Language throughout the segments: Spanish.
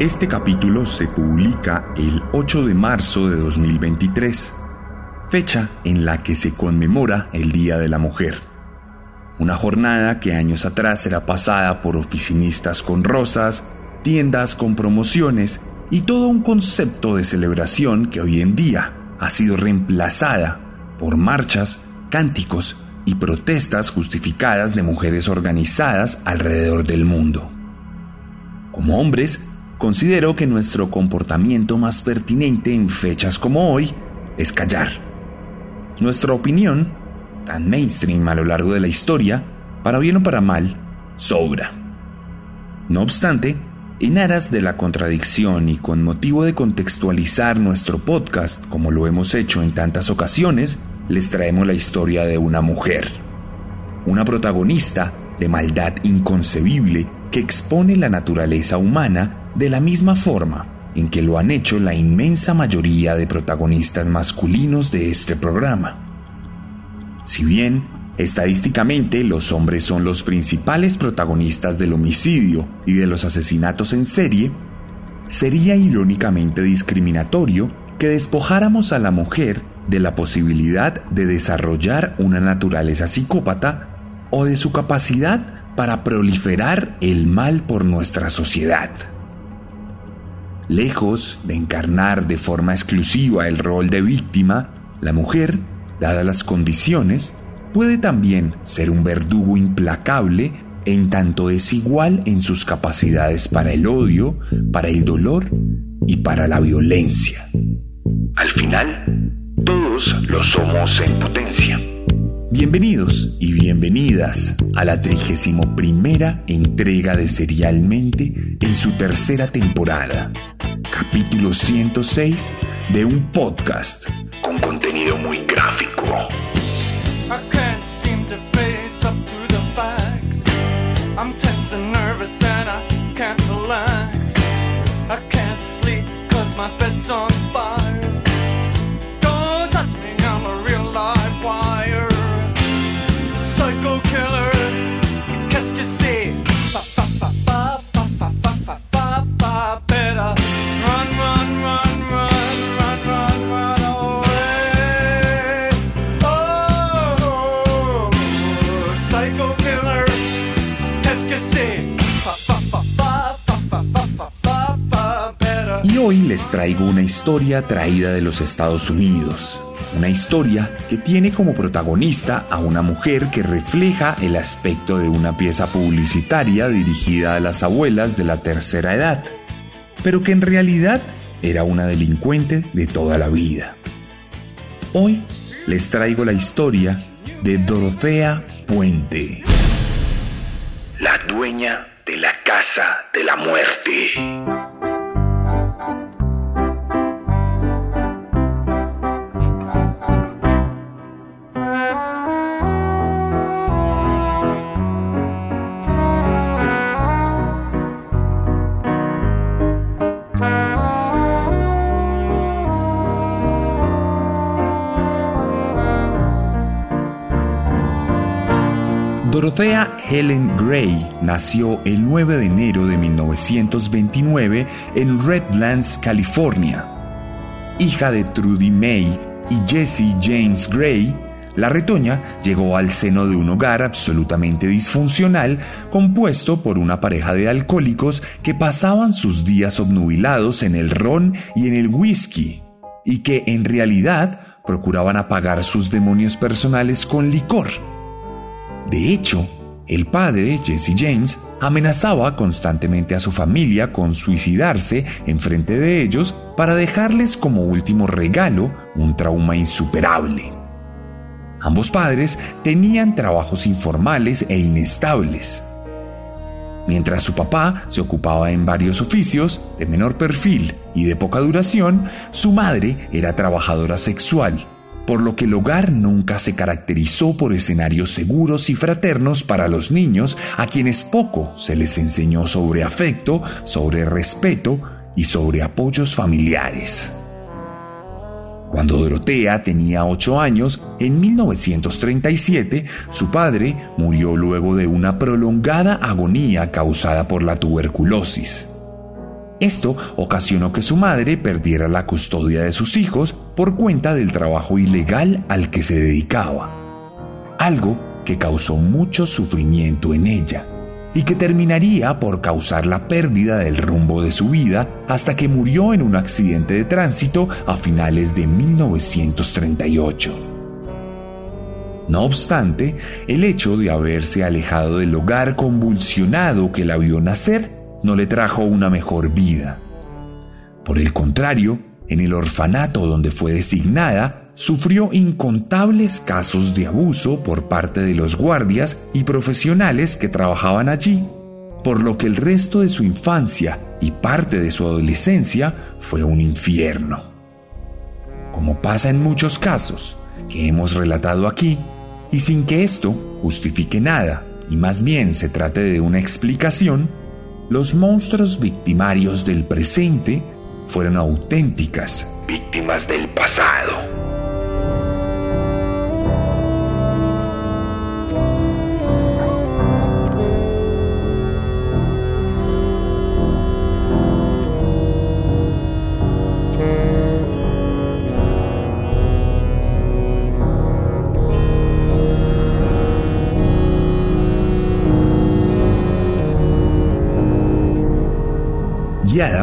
Este capítulo se publica el 8 de marzo de 2023, fecha en la que se conmemora el Día de la Mujer. Una jornada que años atrás era pasada por oficinistas con rosas, tiendas con promociones y todo un concepto de celebración que hoy en día ha sido reemplazada por marchas, cánticos y protestas justificadas de mujeres organizadas alrededor del mundo. Como hombres, considero que nuestro comportamiento más pertinente en fechas como hoy es callar. Nuestra opinión, tan mainstream a lo largo de la historia, para bien o para mal, sobra. No obstante, en aras de la contradicción y con motivo de contextualizar nuestro podcast como lo hemos hecho en tantas ocasiones, les traemos la historia de una mujer. Una protagonista de maldad inconcebible que expone la naturaleza humana de la misma forma en que lo han hecho la inmensa mayoría de protagonistas masculinos de este programa. Si bien, estadísticamente, los hombres son los principales protagonistas del homicidio y de los asesinatos en serie, sería irónicamente discriminatorio que despojáramos a la mujer de la posibilidad de desarrollar una naturaleza psicópata o de su capacidad para proliferar el mal por nuestra sociedad. Lejos de encarnar de forma exclusiva el rol de víctima, la mujer, dadas las condiciones, puede también ser un verdugo implacable en tanto es igual en sus capacidades para el odio, para el dolor y para la violencia. Al final, todos lo somos en potencia. Bienvenidos y bienvenidas a la 31 primera entrega de Serialmente en su tercera temporada, capítulo 106 de un podcast con contenido muy gráfico. Hoy les traigo una historia traída de los Estados Unidos. Una historia que tiene como protagonista a una mujer que refleja el aspecto de una pieza publicitaria dirigida a las abuelas de la tercera edad, pero que en realidad era una delincuente de toda la vida. Hoy les traigo la historia de Dorotea Puente, la dueña de la Casa de la Muerte. Dorothea Helen Gray nació el 9 de enero de 1929 en Redlands, California. Hija de Trudy May y Jesse James Gray, la retoña llegó al seno de un hogar absolutamente disfuncional compuesto por una pareja de alcohólicos que pasaban sus días obnubilados en el ron y en el whisky, y que en realidad procuraban apagar sus demonios personales con licor. De hecho, el padre, Jesse James, amenazaba constantemente a su familia con suicidarse en frente de ellos para dejarles como último regalo un trauma insuperable. Ambos padres tenían trabajos informales e inestables. Mientras su papá se ocupaba en varios oficios de menor perfil y de poca duración, su madre era trabajadora sexual, por lo que el hogar nunca se caracterizó por escenarios seguros y fraternos para los niños a quienes poco se les enseñó sobre afecto, sobre respeto y sobre apoyos familiares. Cuando Dorotea tenía 8 años, en 1937, su padre murió luego de una prolongada agonía causada por la tuberculosis. Esto ocasionó que su madre perdiera la custodia de sus hijos por cuenta del trabajo ilegal al que se dedicaba, algo que causó mucho sufrimiento en ella y que terminaría por causar la pérdida del rumbo de su vida hasta que murió en un accidente de tránsito a finales de 1938. No obstante, el hecho de haberse alejado del hogar convulsionado que la vio nacer no le trajo una mejor vida. Por el contrario, en el orfanato donde fue designada, sufrió incontables casos de abuso por parte de los guardias y profesionales que trabajaban allí, por lo que el resto de su infancia y parte de su adolescencia fue un infierno. Como pasa en muchos casos que hemos relatado aquí, y sin que esto justifique nada, y más bien se trate de una explicación, los monstruos victimarios del presente fueron auténticas víctimas del pasado.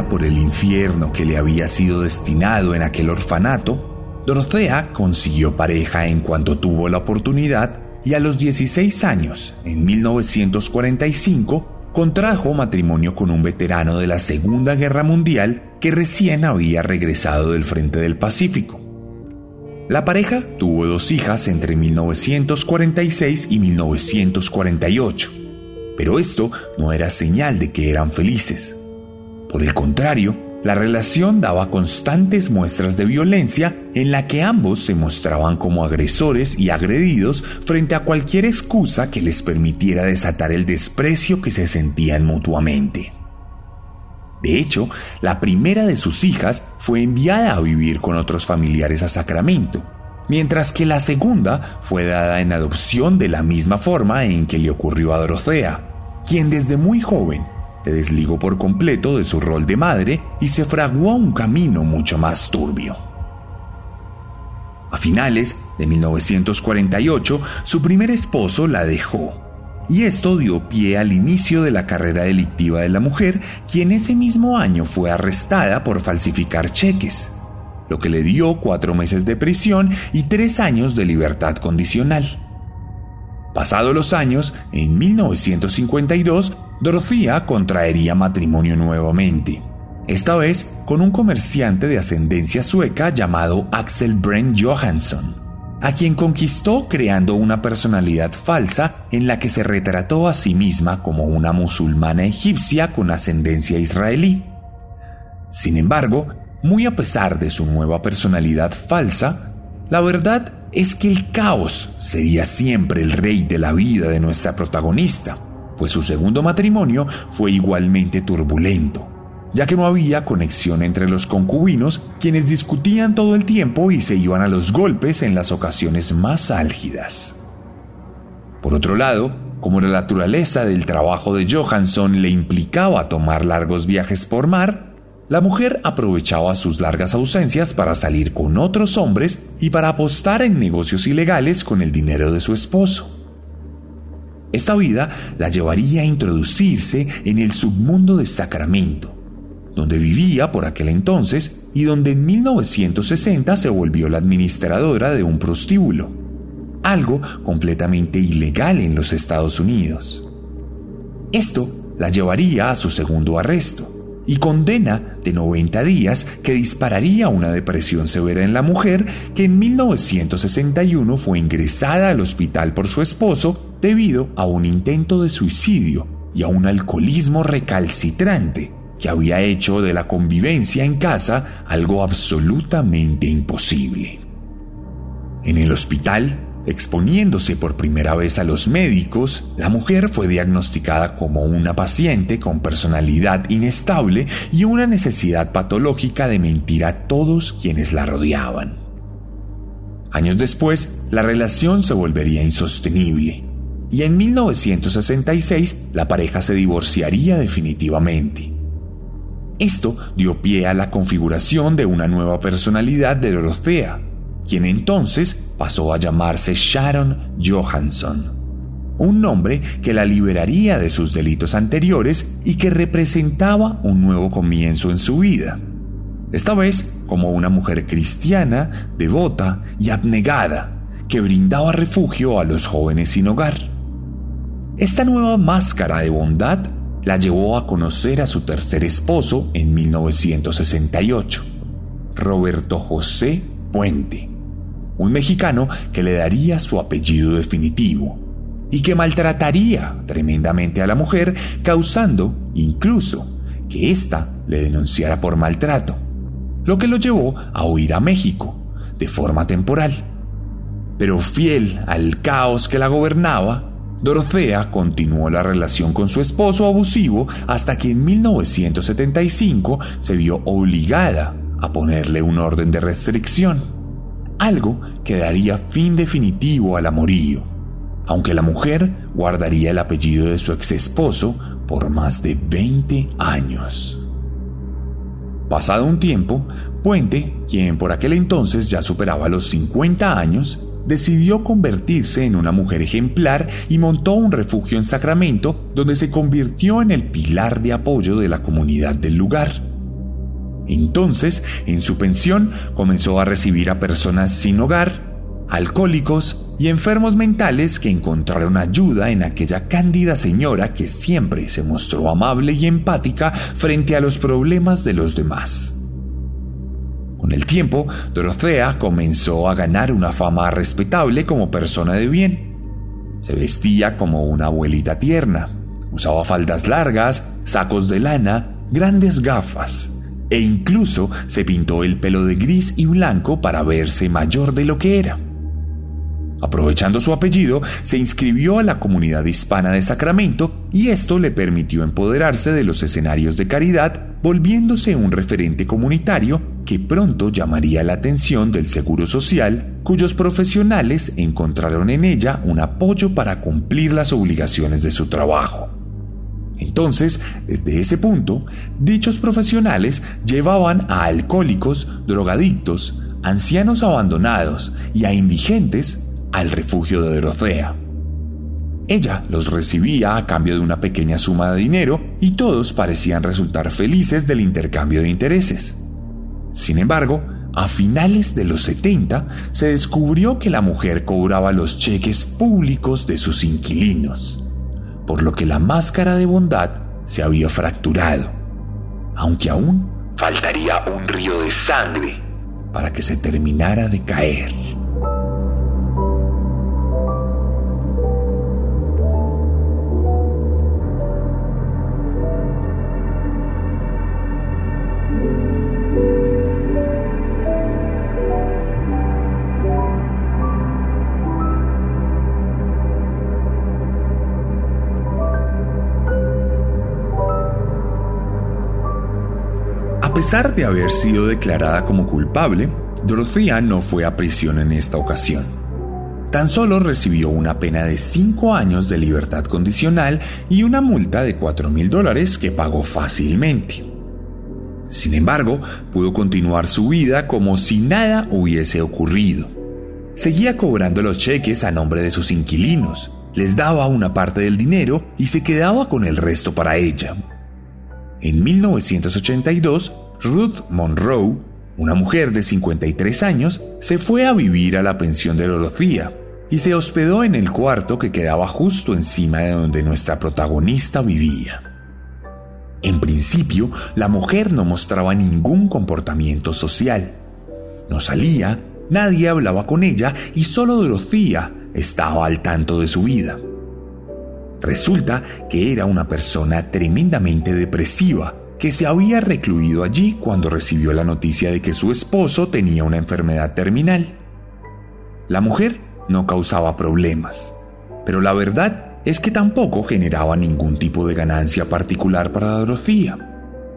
Por el infierno que le había sido destinado en aquel orfanato, Dorothea consiguió pareja en cuanto tuvo la oportunidad y a los 16 años, en 1945, contrajo matrimonio con un veterano de la Segunda Guerra Mundial que recién había regresado del Frente del Pacífico. La pareja tuvo dos hijas entre 1946 y 1948, pero esto no era señal de que eran felices. Por el contrario, la relación daba constantes muestras de violencia en la que ambos se mostraban como agresores y agredidos frente a cualquier excusa que les permitiera desatar el desprecio que se sentían mutuamente. De hecho, la primera de sus hijas fue enviada a vivir con otros familiares a Sacramento, mientras que la segunda fue dada en adopción de la misma forma en que le ocurrió a Dorothea, quien desde muy joven se desligó por completo de su rol de madre y se fraguó un camino mucho más turbio. A finales de 1948, su primer esposo la dejó, y esto dio pie al inicio de la carrera delictiva de la mujer, quien ese mismo año fue arrestada por falsificar cheques, lo que le dio cuatro meses de prisión y tres años de libertad condicional. Pasados los años, en 1952, Dorothea contraería matrimonio nuevamente, esta vez con un comerciante de ascendencia sueca llamado Axel Brent Johansson, a quien conquistó creando una personalidad falsa en la que se retrató a sí misma como una musulmana egipcia con ascendencia israelí. Sin embargo, muy a pesar de su nueva personalidad falsa, la verdad es que el caos sería siempre el rey de la vida de nuestra protagonista pues su segundo matrimonio fue igualmente turbulento, ya que no había conexión entre los concubinos, quienes discutían todo el tiempo y se iban a los golpes en las ocasiones más álgidas. Por otro lado, como la naturaleza del trabajo de Johansson le implicaba tomar largos viajes por mar, la mujer aprovechaba sus largas ausencias para salir con otros hombres y para apostar en negocios ilegales con el dinero de su esposo. Esta vida la llevaría a introducirse en el submundo de Sacramento, donde vivía por aquel entonces y donde en 1960 se volvió la administradora de un prostíbulo, algo completamente ilegal en los Estados Unidos. Esto la llevaría a su segundo arresto, y condena de 90 días que dispararía una depresión severa en la mujer que en 1961 fue ingresada al hospital por su esposo debido a un intento de suicidio y a un alcoholismo recalcitrante que había hecho de la convivencia en casa algo absolutamente imposible. En el hospital, Exponiéndose por primera vez a los médicos, la mujer fue diagnosticada como una paciente con personalidad inestable y una necesidad patológica de mentir a todos quienes la rodeaban. Años después, la relación se volvería insostenible y en 1966 la pareja se divorciaría definitivamente. Esto dio pie a la configuración de una nueva personalidad de Dorothea, quien entonces pasó a llamarse Sharon Johansson, un nombre que la liberaría de sus delitos anteriores y que representaba un nuevo comienzo en su vida. Esta vez como una mujer cristiana, devota y abnegada, que brindaba refugio a los jóvenes sin hogar. Esta nueva máscara de bondad la llevó a conocer a su tercer esposo en 1968, Roberto José Puente un mexicano que le daría su apellido definitivo y que maltrataría tremendamente a la mujer, causando incluso que ésta le denunciara por maltrato, lo que lo llevó a huir a México de forma temporal. Pero fiel al caos que la gobernaba, Dorothea continuó la relación con su esposo abusivo hasta que en 1975 se vio obligada a ponerle un orden de restricción algo que daría fin definitivo al amorío, aunque la mujer guardaría el apellido de su ex esposo por más de 20 años. Pasado un tiempo, Puente, quien por aquel entonces ya superaba los 50 años, decidió convertirse en una mujer ejemplar y montó un refugio en Sacramento donde se convirtió en el pilar de apoyo de la comunidad del lugar. Entonces, en su pensión, comenzó a recibir a personas sin hogar, alcohólicos y enfermos mentales que encontraron ayuda en aquella cándida señora que siempre se mostró amable y empática frente a los problemas de los demás. Con el tiempo, Dorothea comenzó a ganar una fama respetable como persona de bien. Se vestía como una abuelita tierna, usaba faldas largas, sacos de lana, grandes gafas e incluso se pintó el pelo de gris y blanco para verse mayor de lo que era. Aprovechando su apellido, se inscribió a la comunidad hispana de Sacramento y esto le permitió empoderarse de los escenarios de caridad, volviéndose un referente comunitario que pronto llamaría la atención del Seguro Social, cuyos profesionales encontraron en ella un apoyo para cumplir las obligaciones de su trabajo. Entonces, desde ese punto, dichos profesionales llevaban a alcohólicos, drogadictos, ancianos abandonados y a indigentes al refugio de Dorothea. Ella los recibía a cambio de una pequeña suma de dinero y todos parecían resultar felices del intercambio de intereses. Sin embargo, a finales de los 70 se descubrió que la mujer cobraba los cheques públicos de sus inquilinos por lo que la máscara de bondad se había fracturado, aunque aún faltaría un río de sangre para que se terminara de caer. Pesar de haber sido declarada como culpable, Dorothea no fue a prisión en esta ocasión. Tan solo recibió una pena de 5 años de libertad condicional y una multa de 4 mil dólares que pagó fácilmente. Sin embargo, pudo continuar su vida como si nada hubiese ocurrido. Seguía cobrando los cheques a nombre de sus inquilinos, les daba una parte del dinero y se quedaba con el resto para ella. En 1982 Ruth Monroe, una mujer de 53 años, se fue a vivir a la pensión de Dorothea y se hospedó en el cuarto que quedaba justo encima de donde nuestra protagonista vivía. En principio, la mujer no mostraba ningún comportamiento social. No salía, nadie hablaba con ella y solo Dorotía estaba al tanto de su vida. Resulta que era una persona tremendamente depresiva que se había recluido allí cuando recibió la noticia de que su esposo tenía una enfermedad terminal. La mujer no causaba problemas, pero la verdad es que tampoco generaba ningún tipo de ganancia particular para Dorotía,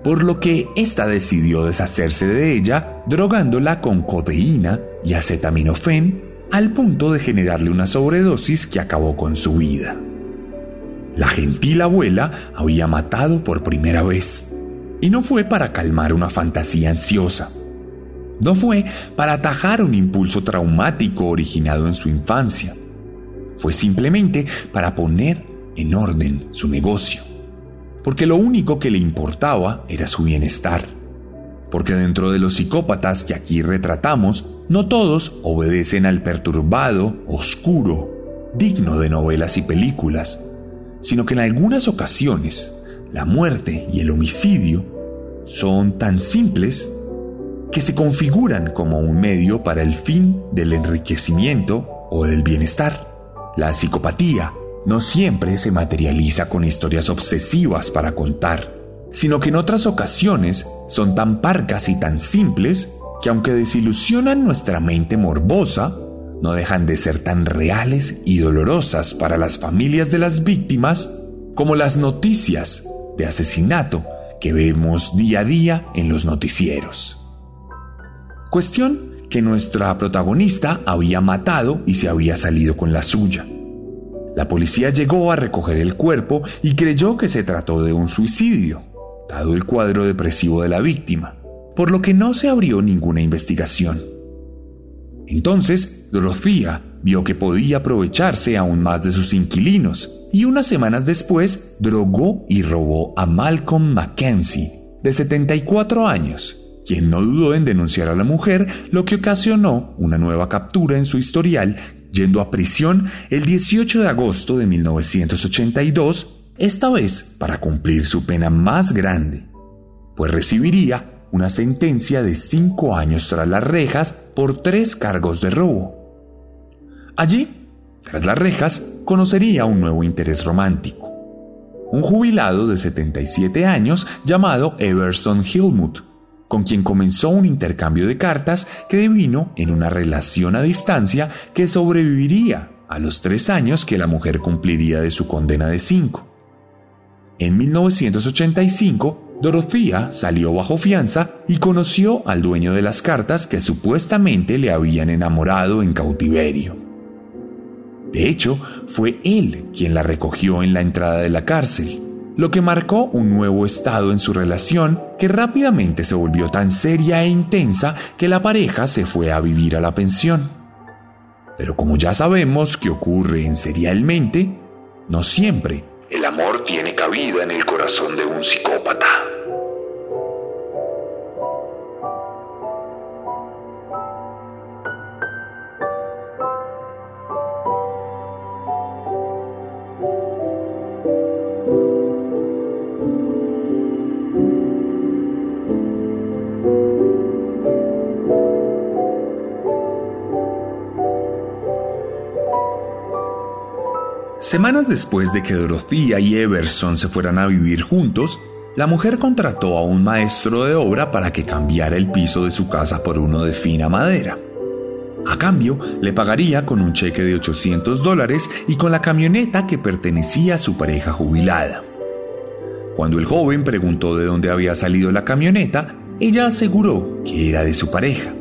por lo que ésta decidió deshacerse de ella drogándola con codeína y acetaminofén al punto de generarle una sobredosis que acabó con su vida. La gentil abuela había matado por primera vez, y no fue para calmar una fantasía ansiosa. No fue para atajar un impulso traumático originado en su infancia. Fue simplemente para poner en orden su negocio. Porque lo único que le importaba era su bienestar. Porque dentro de los psicópatas que aquí retratamos, no todos obedecen al perturbado, oscuro, digno de novelas y películas, sino que en algunas ocasiones la muerte y el homicidio son tan simples que se configuran como un medio para el fin del enriquecimiento o del bienestar. La psicopatía no siempre se materializa con historias obsesivas para contar, sino que en otras ocasiones son tan parcas y tan simples que aunque desilusionan nuestra mente morbosa, no dejan de ser tan reales y dolorosas para las familias de las víctimas como las noticias de asesinato que vemos día a día en los noticieros. Cuestión que nuestra protagonista había matado y se había salido con la suya. La policía llegó a recoger el cuerpo y creyó que se trató de un suicidio, dado el cuadro depresivo de la víctima, por lo que no se abrió ninguna investigación. Entonces, Dorothea vio que podía aprovecharse aún más de sus inquilinos y unas semanas después drogó y robó a Malcolm Mackenzie, de 74 años, quien no dudó en denunciar a la mujer, lo que ocasionó una nueva captura en su historial, yendo a prisión el 18 de agosto de 1982, esta vez para cumplir su pena más grande, pues recibiría una sentencia de cinco años tras las rejas por tres cargos de robo. Allí, tras las rejas, conocería un nuevo interés romántico. Un jubilado de 77 años llamado Everson Hillmuth, con quien comenzó un intercambio de cartas que devino en una relación a distancia que sobreviviría a los tres años que la mujer cumpliría de su condena de cinco. En 1985, Dorothea salió bajo fianza y conoció al dueño de las cartas que supuestamente le habían enamorado en cautiverio. De hecho, fue él quien la recogió en la entrada de la cárcel, lo que marcó un nuevo estado en su relación que rápidamente se volvió tan seria e intensa que la pareja se fue a vivir a la pensión. Pero como ya sabemos que ocurre en serialmente, no siempre el amor tiene cabida en el corazón de un psicópata. Semanas después de que Dorothea y Everson se fueran a vivir juntos, la mujer contrató a un maestro de obra para que cambiara el piso de su casa por uno de fina madera. A cambio, le pagaría con un cheque de 800 dólares y con la camioneta que pertenecía a su pareja jubilada. Cuando el joven preguntó de dónde había salido la camioneta, ella aseguró que era de su pareja,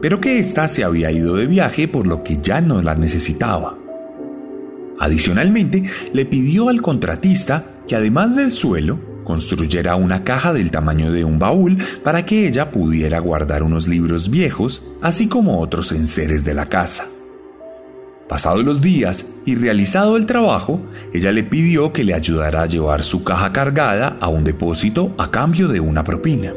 pero que ésta se había ido de viaje por lo que ya no la necesitaba. Adicionalmente, le pidió al contratista que además del suelo, construyera una caja del tamaño de un baúl para que ella pudiera guardar unos libros viejos, así como otros enseres de la casa. Pasados los días y realizado el trabajo, ella le pidió que le ayudara a llevar su caja cargada a un depósito a cambio de una propina.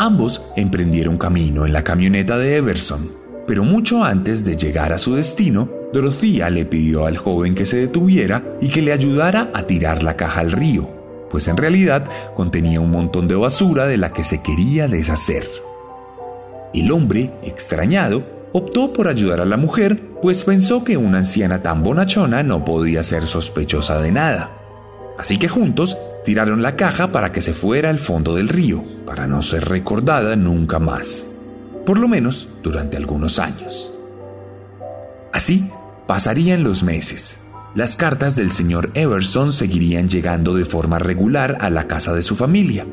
Ambos emprendieron camino en la camioneta de Everson, pero mucho antes de llegar a su destino, Dorothea le pidió al joven que se detuviera y que le ayudara a tirar la caja al río, pues en realidad contenía un montón de basura de la que se quería deshacer. El hombre, extrañado, optó por ayudar a la mujer, pues pensó que una anciana tan bonachona no podía ser sospechosa de nada. Así que juntos tiraron la caja para que se fuera al fondo del río, para no ser recordada nunca más, por lo menos durante algunos años. Así pasarían los meses. Las cartas del señor Everson seguirían llegando de forma regular a la casa de su familia.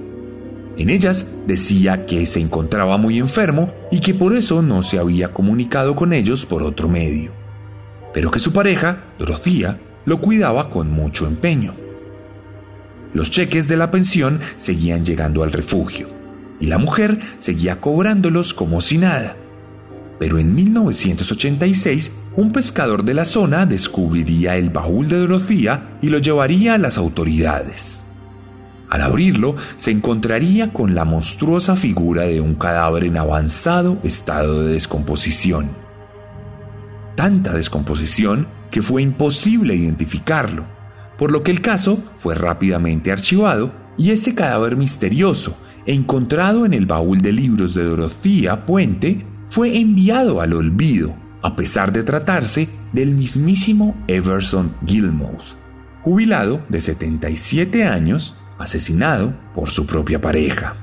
En ellas decía que se encontraba muy enfermo y que por eso no se había comunicado con ellos por otro medio, pero que su pareja, Dorothea, lo cuidaba con mucho empeño. Los cheques de la pensión seguían llegando al refugio y la mujer seguía cobrándolos como si nada. Pero en 1986, un pescador de la zona descubriría el baúl de Dorothea y lo llevaría a las autoridades. Al abrirlo, se encontraría con la monstruosa figura de un cadáver en avanzado estado de descomposición. Tanta descomposición que fue imposible identificarlo, por lo que el caso fue rápidamente archivado y ese cadáver misterioso, encontrado en el baúl de libros de Dorothea Puente, fue enviado al olvido, a pesar de tratarse del mismísimo Everson Gilmouth, jubilado de 77 años asesinado por su propia pareja.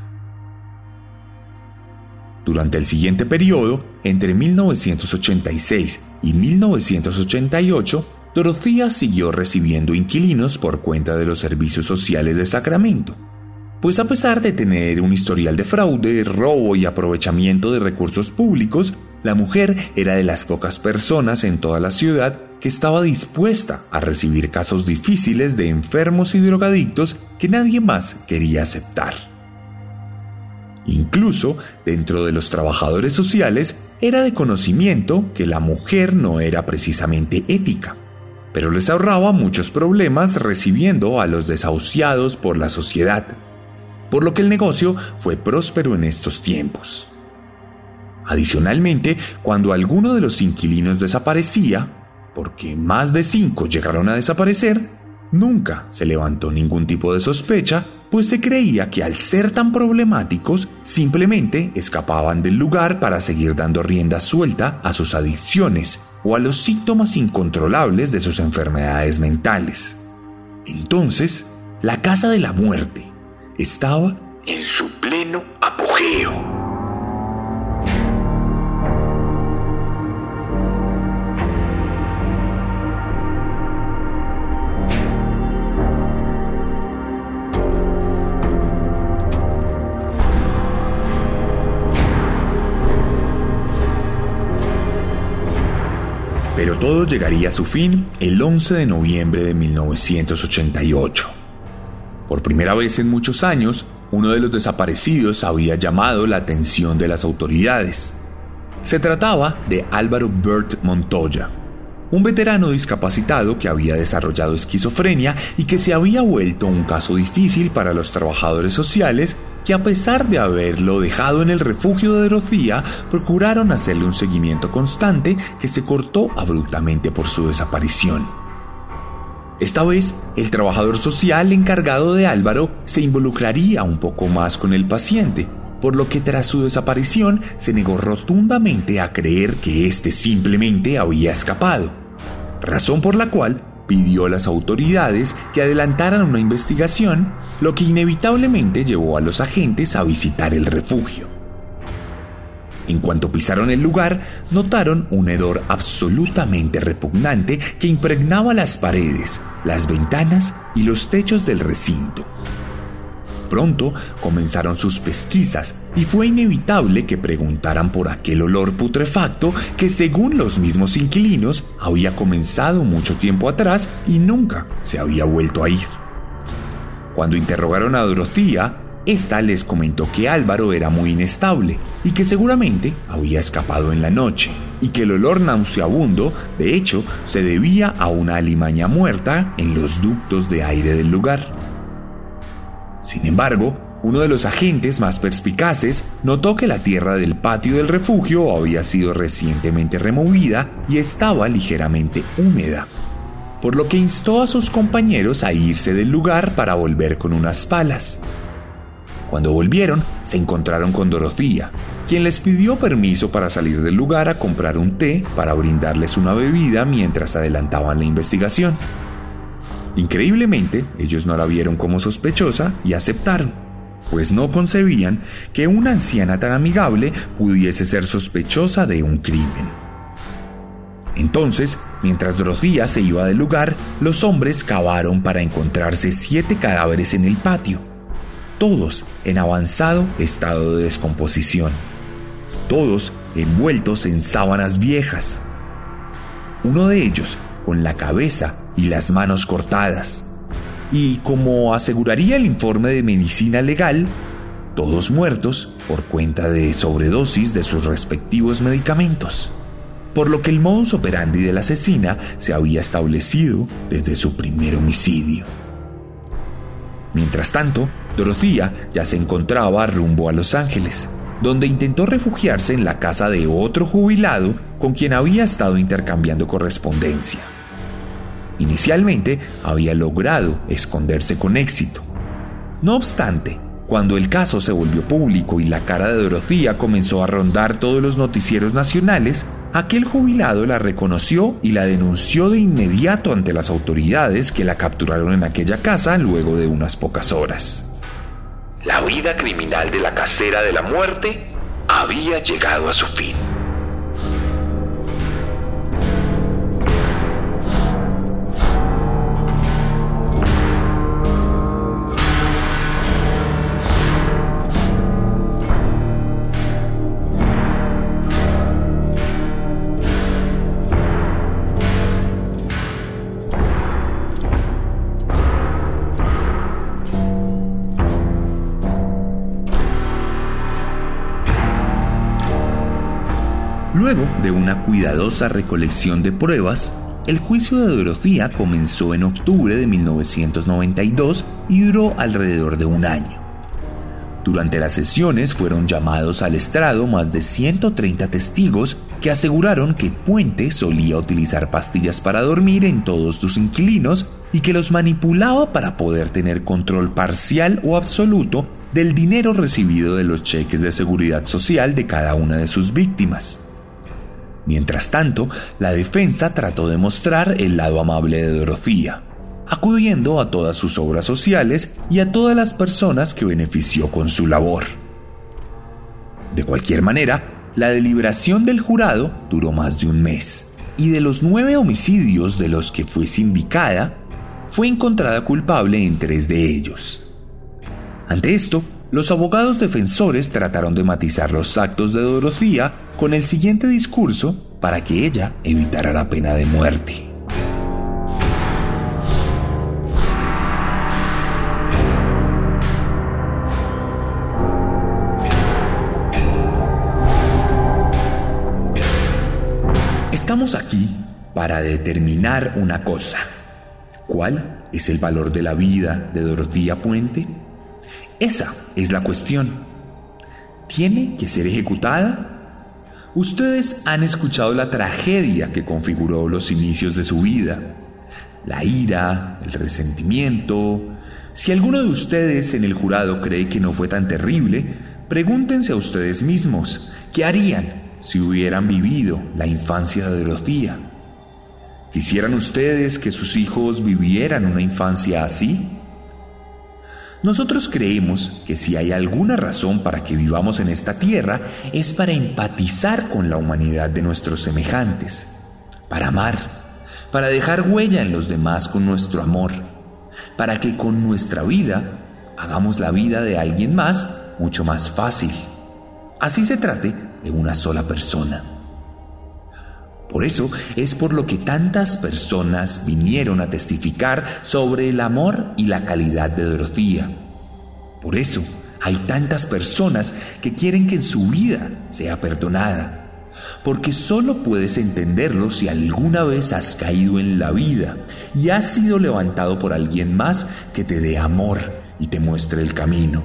Durante el siguiente periodo, entre 1986 y 1988, Dorothea siguió recibiendo inquilinos por cuenta de los servicios sociales de Sacramento, pues a pesar de tener un historial de fraude, robo y aprovechamiento de recursos públicos, la mujer era de las pocas personas en toda la ciudad que estaba dispuesta a recibir casos difíciles de enfermos y drogadictos que nadie más quería aceptar. Incluso dentro de los trabajadores sociales era de conocimiento que la mujer no era precisamente ética, pero les ahorraba muchos problemas recibiendo a los desahuciados por la sociedad, por lo que el negocio fue próspero en estos tiempos. Adicionalmente, cuando alguno de los inquilinos desaparecía, porque más de cinco llegaron a desaparecer, nunca se levantó ningún tipo de sospecha, pues se creía que al ser tan problemáticos simplemente escapaban del lugar para seguir dando rienda suelta a sus adicciones o a los síntomas incontrolables de sus enfermedades mentales. Entonces, la casa de la muerte estaba en su pleno apogeo. Pero todo llegaría a su fin el 11 de noviembre de 1988. Por primera vez en muchos años, uno de los desaparecidos había llamado la atención de las autoridades. Se trataba de Álvaro Bert Montoya, un veterano discapacitado que había desarrollado esquizofrenia y que se había vuelto un caso difícil para los trabajadores sociales que a pesar de haberlo dejado en el refugio de Dorothea, procuraron hacerle un seguimiento constante que se cortó abruptamente por su desaparición. Esta vez, el trabajador social encargado de Álvaro se involucraría un poco más con el paciente, por lo que tras su desaparición se negó rotundamente a creer que éste simplemente había escapado, razón por la cual pidió a las autoridades que adelantaran una investigación lo que inevitablemente llevó a los agentes a visitar el refugio. En cuanto pisaron el lugar, notaron un hedor absolutamente repugnante que impregnaba las paredes, las ventanas y los techos del recinto. Pronto comenzaron sus pesquisas y fue inevitable que preguntaran por aquel olor putrefacto que según los mismos inquilinos había comenzado mucho tiempo atrás y nunca se había vuelto a ir. Cuando interrogaron a Dorothea, esta les comentó que Álvaro era muy inestable y que seguramente había escapado en la noche, y que el olor nauseabundo, de hecho, se debía a una alimaña muerta en los ductos de aire del lugar. Sin embargo, uno de los agentes más perspicaces notó que la tierra del patio del refugio había sido recientemente removida y estaba ligeramente húmeda por lo que instó a sus compañeros a irse del lugar para volver con unas palas. Cuando volvieron, se encontraron con Dorotía, quien les pidió permiso para salir del lugar a comprar un té para brindarles una bebida mientras adelantaban la investigación. Increíblemente, ellos no la vieron como sospechosa y aceptaron, pues no concebían que una anciana tan amigable pudiese ser sospechosa de un crimen. Entonces, mientras Dorotía se iba del lugar, los hombres cavaron para encontrarse siete cadáveres en el patio, todos en avanzado estado de descomposición, todos envueltos en sábanas viejas. Uno de ellos con la cabeza y las manos cortadas. Y como aseguraría el informe de medicina legal, todos muertos por cuenta de sobredosis de sus respectivos medicamentos, por lo que el modus operandi de la asesina se había establecido desde su primer homicidio. Mientras tanto, Dorotía ya se encontraba rumbo a Los Ángeles, donde intentó refugiarse en la casa de otro jubilado con quien había estado intercambiando correspondencia. Inicialmente había logrado esconderse con éxito. No obstante, cuando el caso se volvió público y la cara de Dorotía comenzó a rondar todos los noticieros nacionales, aquel jubilado la reconoció y la denunció de inmediato ante las autoridades que la capturaron en aquella casa luego de unas pocas horas. La vida criminal de la casera de la muerte había llegado a su fin. De una cuidadosa recolección de pruebas, el juicio de Dorotía comenzó en octubre de 1992 y duró alrededor de un año. Durante las sesiones fueron llamados al estrado más de 130 testigos que aseguraron que Puente solía utilizar pastillas para dormir en todos sus inquilinos y que los manipulaba para poder tener control parcial o absoluto del dinero recibido de los cheques de seguridad social de cada una de sus víctimas. Mientras tanto, la defensa trató de mostrar el lado amable de Dorotía, acudiendo a todas sus obras sociales y a todas las personas que benefició con su labor. De cualquier manera, la deliberación del jurado duró más de un mes, y de los nueve homicidios de los que fue sindicada, fue encontrada culpable en tres de ellos. Ante esto, los abogados defensores trataron de matizar los actos de Dorotía con el siguiente discurso para que ella evitara la pena de muerte. Estamos aquí para determinar una cosa. ¿Cuál es el valor de la vida de Dorotía Puente? Esa es la cuestión. ¿Tiene que ser ejecutada? Ustedes han escuchado la tragedia que configuró los inicios de su vida. La ira, el resentimiento. Si alguno de ustedes en el jurado cree que no fue tan terrible, pregúntense a ustedes mismos, ¿qué harían si hubieran vivido la infancia de Dorotía? ¿Quisieran ustedes que sus hijos vivieran una infancia así? Nosotros creemos que si hay alguna razón para que vivamos en esta tierra es para empatizar con la humanidad de nuestros semejantes, para amar, para dejar huella en los demás con nuestro amor, para que con nuestra vida hagamos la vida de alguien más mucho más fácil. Así se trate de una sola persona. Por eso es por lo que tantas personas vinieron a testificar sobre el amor y la calidad de Dorotía. Por eso hay tantas personas que quieren que en su vida sea perdonada. Porque solo puedes entenderlo si alguna vez has caído en la vida y has sido levantado por alguien más que te dé amor y te muestre el camino.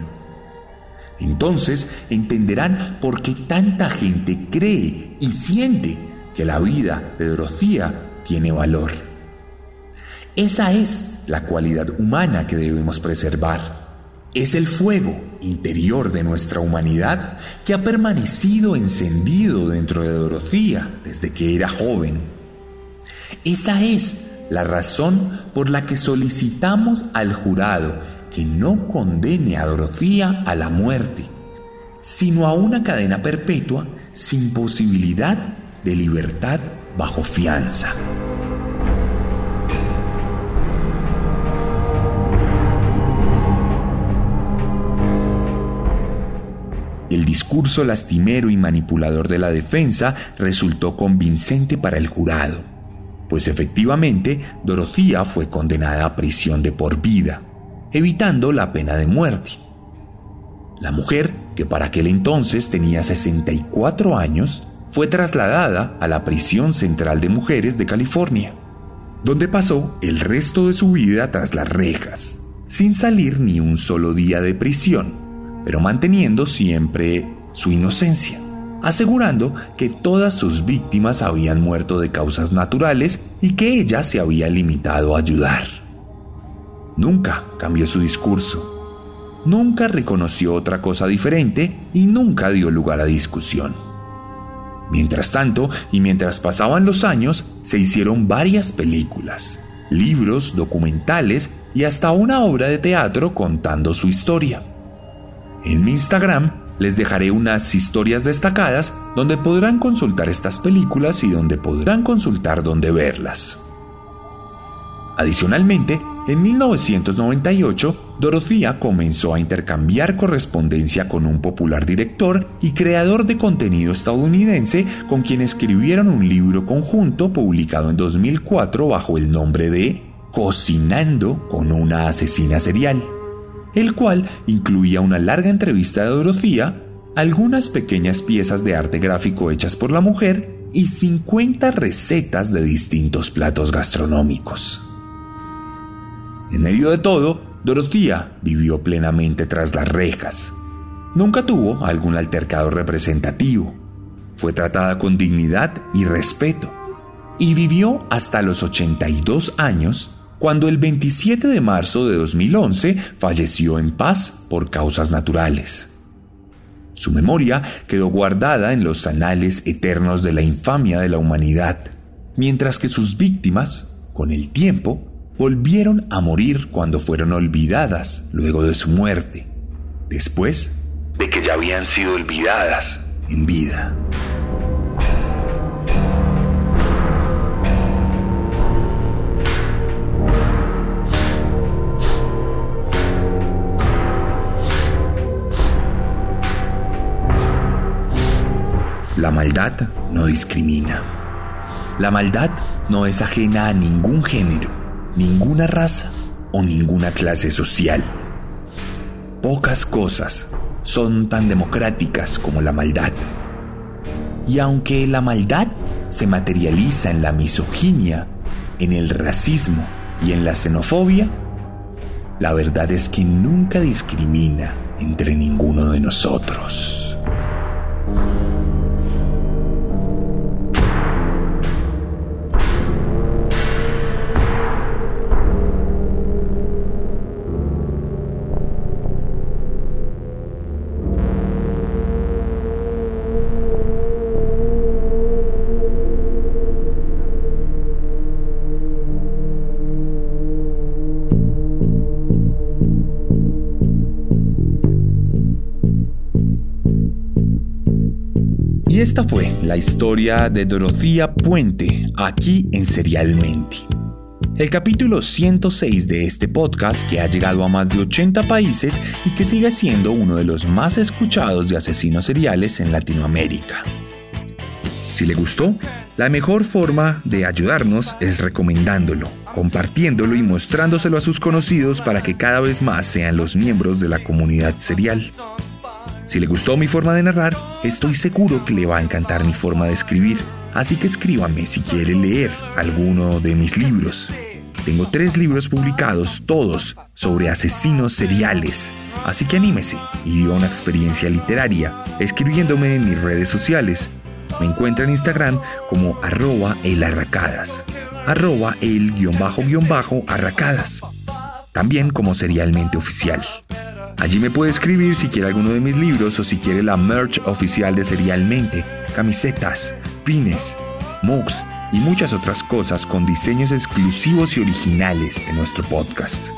Entonces entenderán por qué tanta gente cree y siente que la vida de Dorotía tiene valor. Esa es la cualidad humana que debemos preservar. Es el fuego interior de nuestra humanidad que ha permanecido encendido dentro de Dorotía desde que era joven. Esa es la razón por la que solicitamos al jurado que no condene a Dorotía a la muerte, sino a una cadena perpetua sin posibilidad de libertad bajo fianza. El discurso lastimero y manipulador de la defensa resultó convincente para el jurado, pues efectivamente Dorotía fue condenada a prisión de por vida, evitando la pena de muerte. La mujer, que para aquel entonces tenía 64 años, fue trasladada a la prisión central de mujeres de California, donde pasó el resto de su vida tras las rejas, sin salir ni un solo día de prisión pero manteniendo siempre su inocencia, asegurando que todas sus víctimas habían muerto de causas naturales y que ella se había limitado a ayudar. Nunca cambió su discurso, nunca reconoció otra cosa diferente y nunca dio lugar a discusión. Mientras tanto, y mientras pasaban los años, se hicieron varias películas, libros, documentales y hasta una obra de teatro contando su historia. En mi Instagram les dejaré unas historias destacadas donde podrán consultar estas películas y donde podrán consultar dónde verlas. Adicionalmente, en 1998, Dorothea comenzó a intercambiar correspondencia con un popular director y creador de contenido estadounidense con quien escribieron un libro conjunto publicado en 2004 bajo el nombre de Cocinando con una asesina serial el cual incluía una larga entrevista de Dorotía, algunas pequeñas piezas de arte gráfico hechas por la mujer y 50 recetas de distintos platos gastronómicos. En medio de todo, Dorotía vivió plenamente tras las rejas. Nunca tuvo algún altercado representativo. Fue tratada con dignidad y respeto. Y vivió hasta los 82 años cuando el 27 de marzo de 2011 falleció en paz por causas naturales. Su memoria quedó guardada en los anales eternos de la infamia de la humanidad, mientras que sus víctimas, con el tiempo, volvieron a morir cuando fueron olvidadas luego de su muerte, después de que ya habían sido olvidadas en vida. La maldad no discrimina. La maldad no es ajena a ningún género, ninguna raza o ninguna clase social. Pocas cosas son tan democráticas como la maldad. Y aunque la maldad se materializa en la misoginia, en el racismo y en la xenofobia, la verdad es que nunca discrimina entre ninguno de nosotros. Y esta fue la historia de Dorothea Puente aquí en Serialmente. El capítulo 106 de este podcast que ha llegado a más de 80 países y que sigue siendo uno de los más escuchados de asesinos seriales en Latinoamérica. Si le gustó, la mejor forma de ayudarnos es recomendándolo, compartiéndolo y mostrándoselo a sus conocidos para que cada vez más sean los miembros de la comunidad serial. Si le gustó mi forma de narrar, estoy seguro que le va a encantar mi forma de escribir, así que escríbame si quiere leer alguno de mis libros. Tengo tres libros publicados, todos sobre asesinos seriales, así que anímese y viva una experiencia literaria escribiéndome en mis redes sociales. Me encuentra en Instagram como arroba elarracadas. arroba el guion bajo guion bajo arracadas. También como serialmente oficial. Allí me puede escribir si quiere alguno de mis libros o si quiere la merch oficial de Serialmente, camisetas, pines, mugs y muchas otras cosas con diseños exclusivos y originales de nuestro podcast.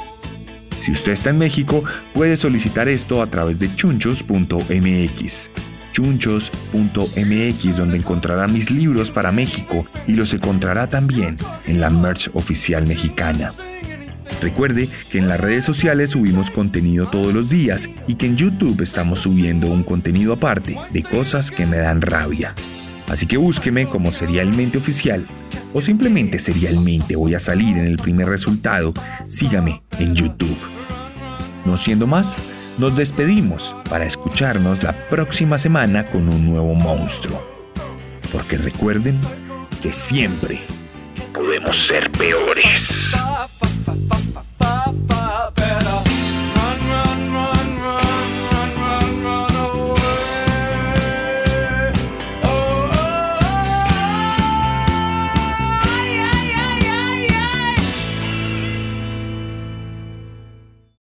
Si usted está en México, puede solicitar esto a través de chunchos.mx. Chunchos.mx, donde encontrará mis libros para México y los encontrará también en la merch oficial mexicana. Recuerde que en las redes sociales subimos contenido todos los días y que en YouTube estamos subiendo un contenido aparte de cosas que me dan rabia. Así que búsqueme como serialmente oficial o simplemente serialmente voy a salir en el primer resultado. Sígame en YouTube. No siendo más, nos despedimos para escucharnos la próxima semana con un nuevo monstruo. Porque recuerden que siempre podemos ser peores.